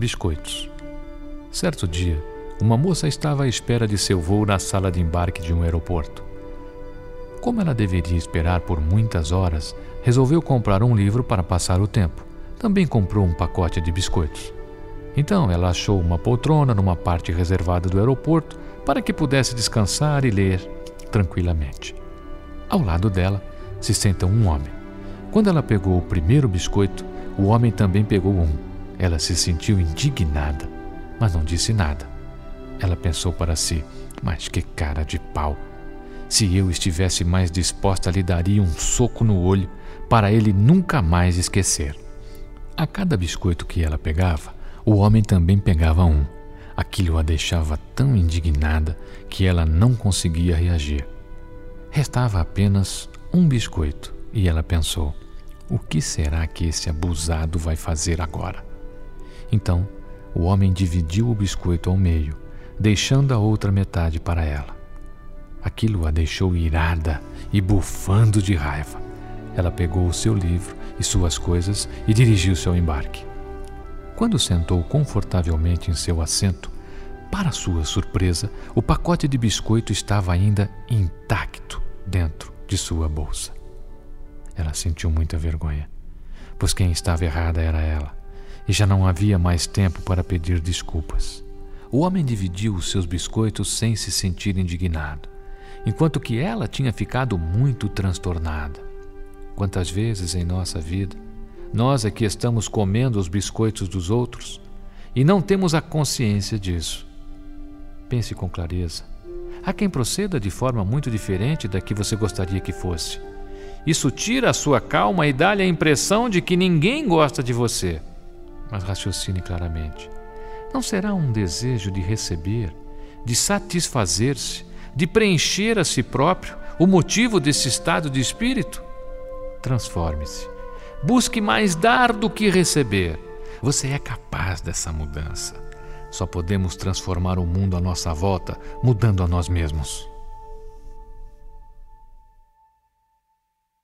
biscoitos. Certo dia, uma moça estava à espera de seu voo na sala de embarque de um aeroporto. Como ela deveria esperar por muitas horas, resolveu comprar um livro para passar o tempo. Também comprou um pacote de biscoitos. Então ela achou uma poltrona numa parte reservada do aeroporto para que pudesse descansar e ler tranquilamente. Ao lado dela se senta um homem. Quando ela pegou o primeiro biscoito, o homem também pegou um. Ela se sentiu indignada, mas não disse nada. Ela pensou para si: mas que cara de pau! Se eu estivesse mais disposta, lhe daria um soco no olho para ele nunca mais esquecer. A cada biscoito que ela pegava, o homem também pegava um. Aquilo a deixava tão indignada que ela não conseguia reagir. Restava apenas um biscoito e ela pensou: o que será que esse abusado vai fazer agora? Então, o homem dividiu o biscoito ao meio, deixando a outra metade para ela. Aquilo a deixou irada e bufando de raiva. Ela pegou o seu livro e suas coisas e dirigiu-se ao embarque. Quando sentou confortavelmente em seu assento, para sua surpresa, o pacote de biscoito estava ainda intacto dentro de sua bolsa. Ela sentiu muita vergonha, pois quem estava errada era ela, e já não havia mais tempo para pedir desculpas. O homem dividiu os seus biscoitos sem se sentir indignado, enquanto que ela tinha ficado muito transtornada. Quantas vezes em nossa vida nós que estamos comendo os biscoitos dos outros e não temos a consciência disso. Pense com clareza. Há quem proceda de forma muito diferente da que você gostaria que fosse. Isso tira a sua calma e dá-lhe a impressão de que ninguém gosta de você. Mas raciocine claramente. Não será um desejo de receber, de satisfazer-se, de preencher a si próprio o motivo desse estado de espírito? Transforme-se Busque mais dar do que receber. Você é capaz dessa mudança. Só podemos transformar o mundo à nossa volta mudando a nós mesmos.